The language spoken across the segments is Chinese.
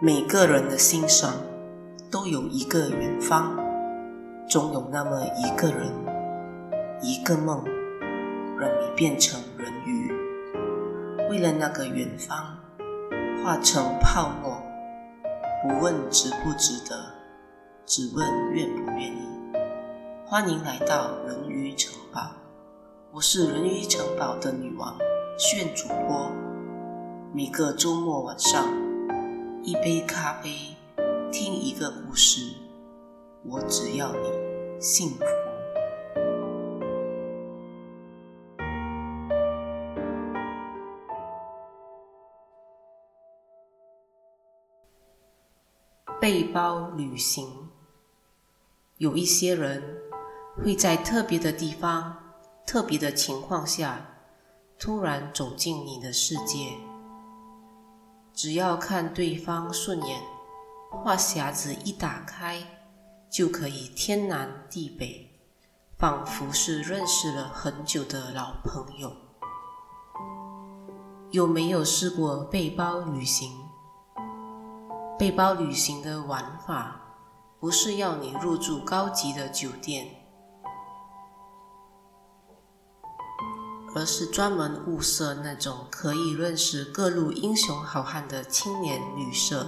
每个人的心上都有一个远方，总有那么一个人，一个梦，让你变成人鱼。为了那个远方，化成泡沫，不问值不值得，只问愿不愿意。欢迎来到人鱼城堡，我是人鱼城堡的女王，炫主播。每个周末晚上。一杯咖啡，听一个故事，我只要你幸福。背包旅行，有一些人会在特别的地方、特别的情况下，突然走进你的世界。只要看对方顺眼，话匣子一打开，就可以天南地北，仿佛是认识了很久的老朋友。有没有试过背包旅行？背包旅行的玩法，不是要你入住高级的酒店。而是专门物色那种可以认识各路英雄好汉的青年旅社。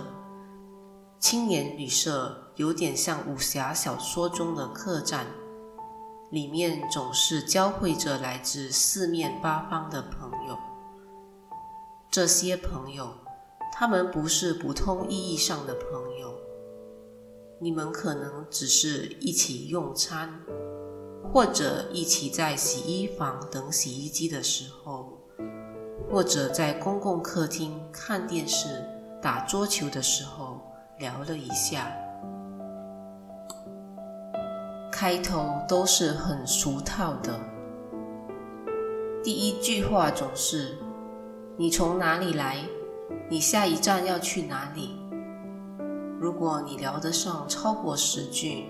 青年旅社有点像武侠小说中的客栈，里面总是交汇着来自四面八方的朋友。这些朋友，他们不是普通意义上的朋友，你们可能只是一起用餐。或者一起在洗衣房等洗衣机的时候，或者在公共客厅看电视、打桌球的时候聊了一下。开头都是很俗套的，第一句话总是“你从哪里来？你下一站要去哪里？”如果你聊得上超过十句。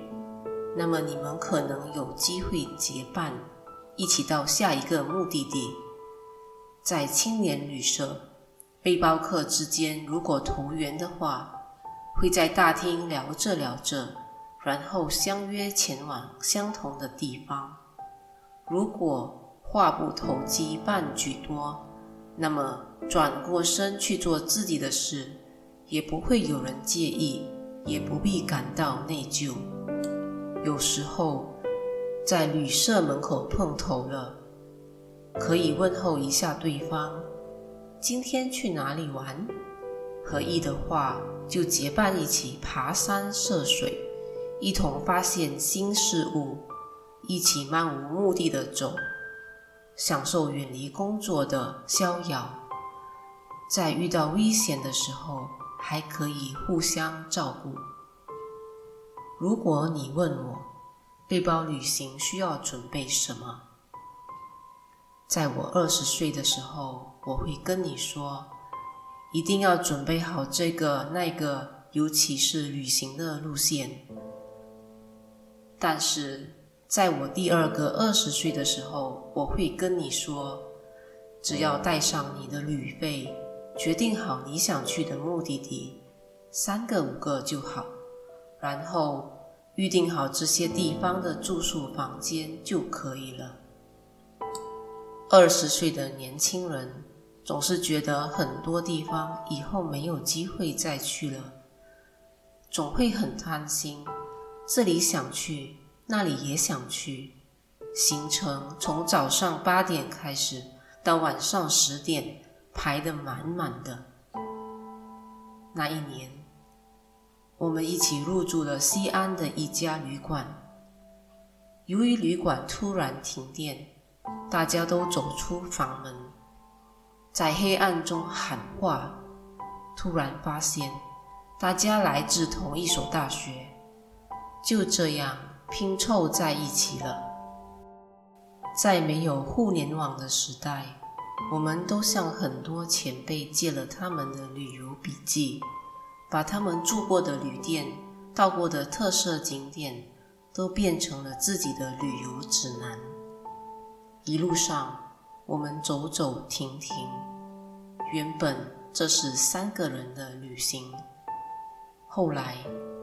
那么你们可能有机会结伴，一起到下一个目的地。在青年旅社，背包客之间如果投缘的话，会在大厅聊着聊着，然后相约前往相同的地方。如果话不投机半句多，那么转过身去做自己的事，也不会有人介意，也不必感到内疚。有时候在旅社门口碰头了，可以问候一下对方：“今天去哪里玩？”合意的话，就结伴一起爬山涉水，一同发现新事物，一起漫无目的的走，享受远离工作的逍遥。在遇到危险的时候，还可以互相照顾。如果你问我，背包旅行需要准备什么？在我二十岁的时候，我会跟你说，一定要准备好这个那个，尤其是旅行的路线。但是在我第二个二十岁的时候，我会跟你说，只要带上你的旅费，决定好你想去的目的地，三个五个就好。然后预定好这些地方的住宿房间就可以了。二十岁的年轻人总是觉得很多地方以后没有机会再去了，总会很贪心，这里想去，那里也想去，行程从早上八点开始到晚上十点排得满满的。那一年，我们一起入住了西安的一家旅馆。由于旅馆突然停电，大家都走出房门，在黑暗中喊话。突然发现，大家来自同一所大学，就这样拼凑在一起了。在没有互联网的时代，我们都向很多前辈借了他们的旅游笔记。把他们住过的旅店、到过的特色景点，都变成了自己的旅游指南。一路上，我们走走停停。原本这是三个人的旅行，后来，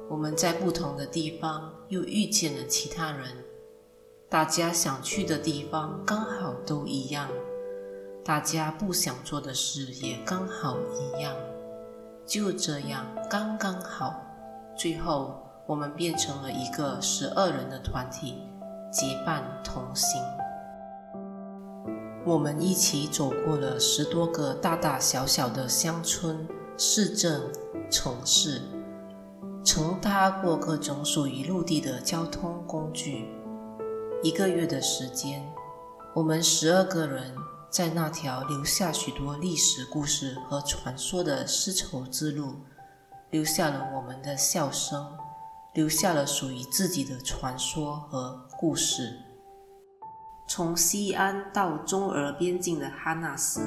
我们在不同的地方又遇见了其他人，大家想去的地方刚好都一样，大家不想做的事也刚好一样，就这样刚刚好，最后我们变成了一个十二人的团体，结伴同行。我们一起走过了十多个大大小小的乡村、市镇、城市。乘搭过各种属于陆地的交通工具，一个月的时间，我们十二个人在那条留下许多历史故事和传说的丝绸之路，留下了我们的笑声，留下了属于自己的传说和故事。从西安到中俄边境的哈纳斯，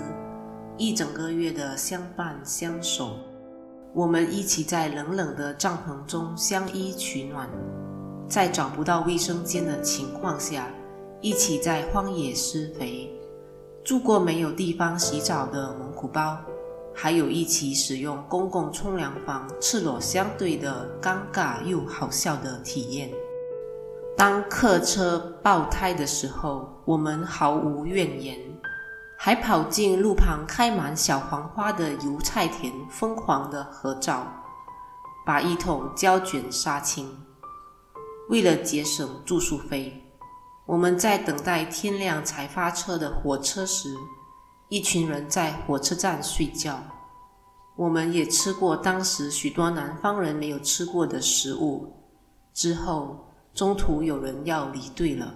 一整个月的相伴相守。我们一起在冷冷的帐篷中相依取暖，在找不到卫生间的情况下，一起在荒野施肥，住过没有地方洗澡的蒙古包，还有一起使用公共冲凉房赤裸相对的尴尬又好笑的体验。当客车爆胎的时候，我们毫无怨言。还跑进路旁开满小黄花的油菜田，疯狂的合照，把一桶胶卷杀青。为了节省住宿费，我们在等待天亮才发车的火车时，一群人在火车站睡觉。我们也吃过当时许多南方人没有吃过的食物。之后，中途有人要离队了。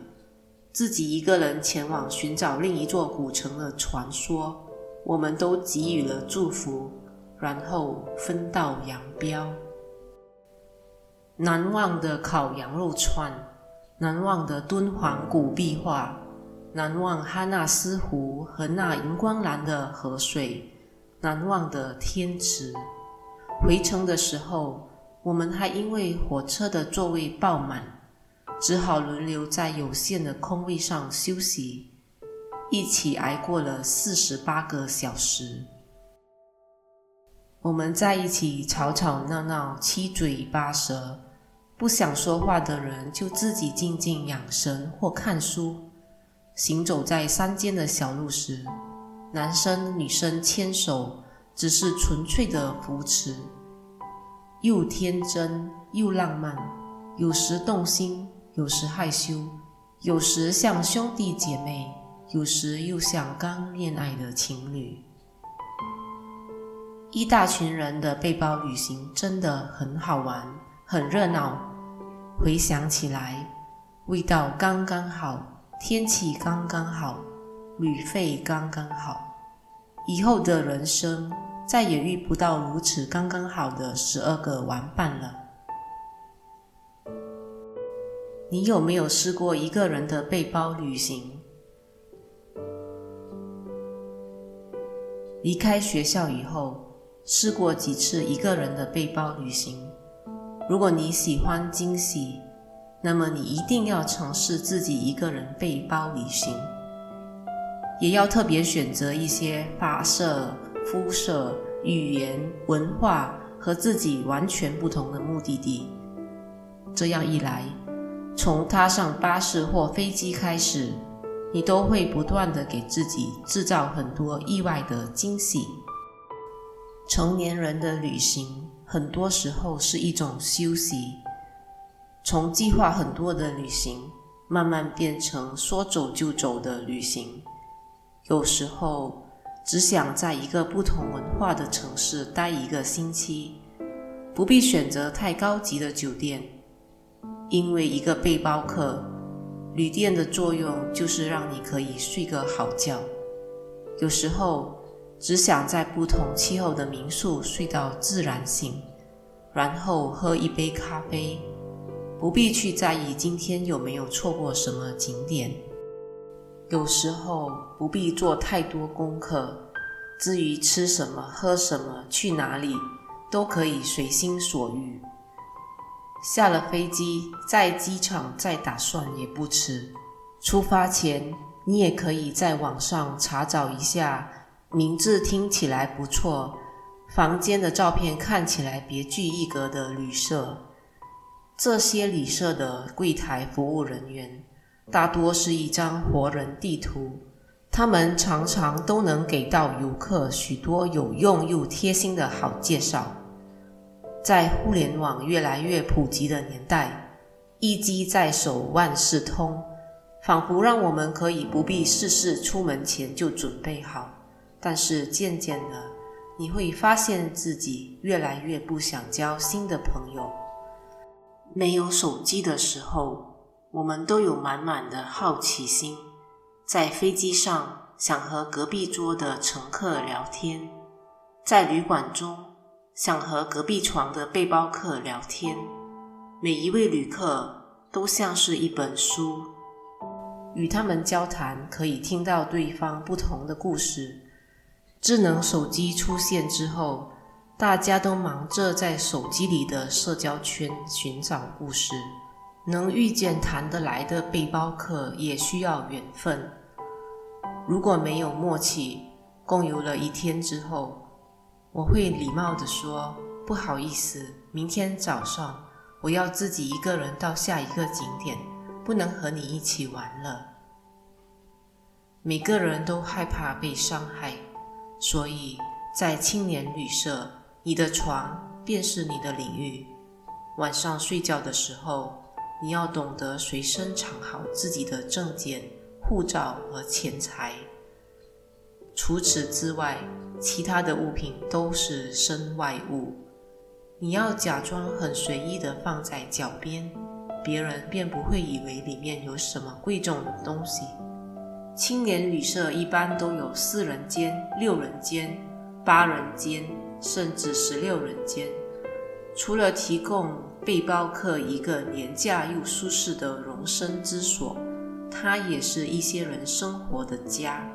自己一个人前往寻找另一座古城的传说，我们都给予了祝福，然后分道扬镳。难忘的烤羊肉串，难忘的敦煌古壁画，难忘哈纳斯湖和那荧光蓝的河水，难忘的天池。回程的时候，我们还因为火车的座位爆满。只好轮流在有限的空位上休息，一起挨过了四十八个小时。我们在一起吵吵闹闹，七嘴八舌，不想说话的人就自己静静养神或看书。行走在山间的小路时，男生女生牵手，只是纯粹的扶持，又天真又浪漫，有时动心。有时害羞，有时像兄弟姐妹，有时又像刚恋爱的情侣。一大群人的背包旅行真的很好玩，很热闹。回想起来，味道刚刚好，天气刚刚好，旅费刚刚好。以后的人生再也遇不到如此刚刚好的十二个玩伴了。你有没有试过一个人的背包旅行？离开学校以后，试过几次一个人的背包旅行。如果你喜欢惊喜，那么你一定要尝试自己一个人背包旅行，也要特别选择一些发色、肤色、语言、文化和自己完全不同的目的地。这样一来，从踏上巴士或飞机开始，你都会不断地给自己制造很多意外的惊喜。成年人的旅行，很多时候是一种休息，从计划很多的旅行，慢慢变成说走就走的旅行。有时候，只想在一个不同文化的城市待一个星期，不必选择太高级的酒店。因为一个背包客，旅店的作用就是让你可以睡个好觉。有时候只想在不同气候的民宿睡到自然醒，然后喝一杯咖啡，不必去在意今天有没有错过什么景点。有时候不必做太多功课，至于吃什么、喝什么、去哪里，都可以随心所欲。下了飞机，在机场再打算也不迟。出发前，你也可以在网上查找一下名字听起来不错、房间的照片看起来别具一格的旅社。这些旅社的柜台服务人员大多是一张活人地图，他们常常都能给到游客许多有用又贴心的好介绍。在互联网越来越普及的年代，一机在手，万事通，仿佛让我们可以不必事事出门前就准备好。但是渐渐的，你会发现自己越来越不想交新的朋友。没有手机的时候，我们都有满满的好奇心，在飞机上想和隔壁桌的乘客聊天，在旅馆中想和隔壁床的背包客聊天。每一位旅客都像是一本书，与他们交谈可以听到对方不同的故事。智能手机出现之后，大家都忙着在手机里的社交圈寻找故事，能遇见谈得来的背包客也需要缘分。如果没有默契，共游了一天之后，我会礼貌地说：“不好意思，明天早上我要自己一个人到下一个景点，不能和你一起玩了。”每个人都害怕被伤害，所以在青年旅社。你的床便是你的领域。晚上睡觉的时候，你要懂得随身藏好自己的证件、护照和钱财。除此之外，其他的物品都是身外物。你要假装很随意地放在脚边，别人便不会以为里面有什么贵重的东西。青年旅社一般都有四人间、六人间、八人间。甚至十六人间，除了提供背包客一个廉价又舒适的容身之所，它也是一些人生活的家。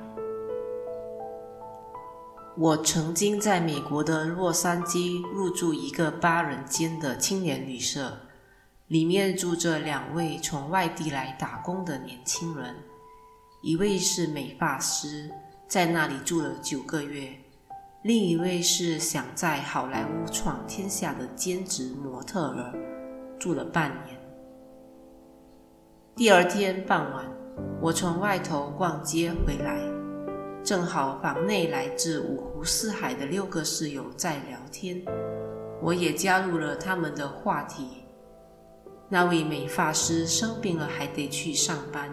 我曾经在美国的洛杉矶入住一个八人间的青年旅社，里面住着两位从外地来打工的年轻人，一位是美发师，在那里住了九个月。另一位是想在好莱坞闯天下的兼职模特儿，住了半年。第二天傍晚，我从外头逛街回来，正好房内来自五湖四海的六个室友在聊天，我也加入了他们的话题。那位美发师生病了，还得去上班，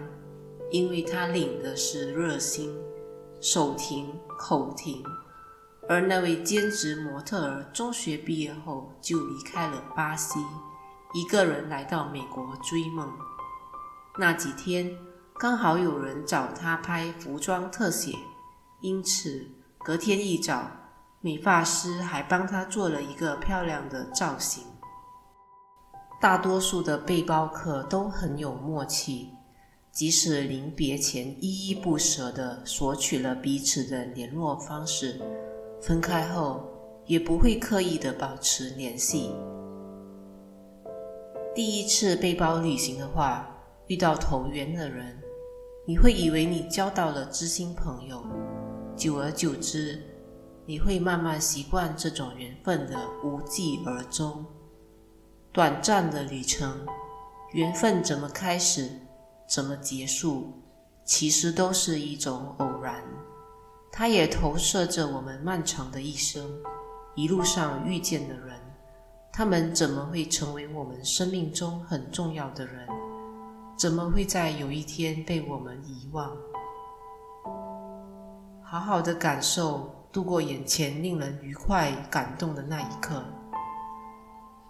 因为他领的是热心，手停口停。而那位兼职模特儿中学毕业后就离开了巴西，一个人来到美国追梦。那几天刚好有人找他拍服装特写，因此隔天一早，美发师还帮他做了一个漂亮的造型。大多数的背包客都很有默契，即使临别前依依不舍地索取了彼此的联络方式。分开后也不会刻意的保持联系。第一次背包旅行的话，遇到投缘的人，你会以为你交到了知心朋友。久而久之，你会慢慢习惯这种缘分的无疾而终。短暂的旅程，缘分怎么开始，怎么结束，其实都是一种偶然。它也投射着我们漫长的一生，一路上遇见的人，他们怎么会成为我们生命中很重要的人？怎么会在有一天被我们遗忘？好好的感受度过眼前令人愉快、感动的那一刻，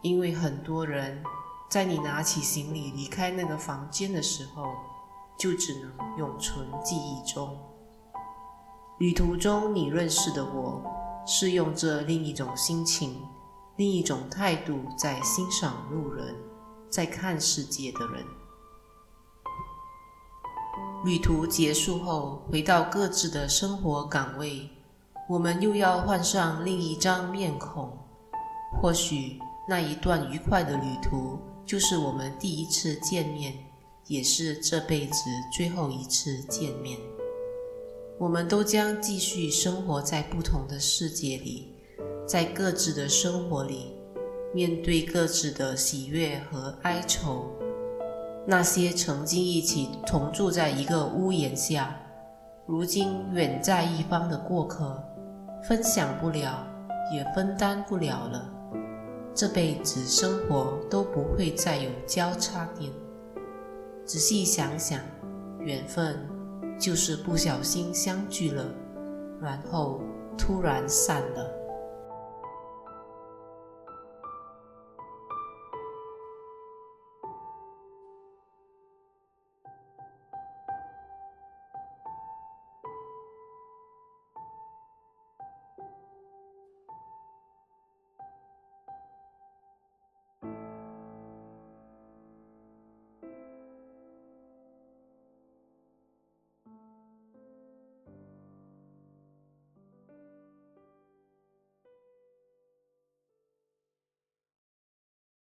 因为很多人在你拿起行李离开那个房间的时候，就只能永存记忆中。旅途中，你认识的我，是用着另一种心情、另一种态度在欣赏路人，在看世界的人。旅途结束后，回到各自的生活岗位，我们又要换上另一张面孔。或许那一段愉快的旅途，就是我们第一次见面，也是这辈子最后一次见面。我们都将继续生活在不同的世界里，在各自的生活里，面对各自的喜悦和哀愁。那些曾经一起同住在一个屋檐下，如今远在一方的过客，分享不了，也分担不了了。这辈子生活都不会再有交叉点。仔细想想，缘分就是不小心相聚了，然后突然散了。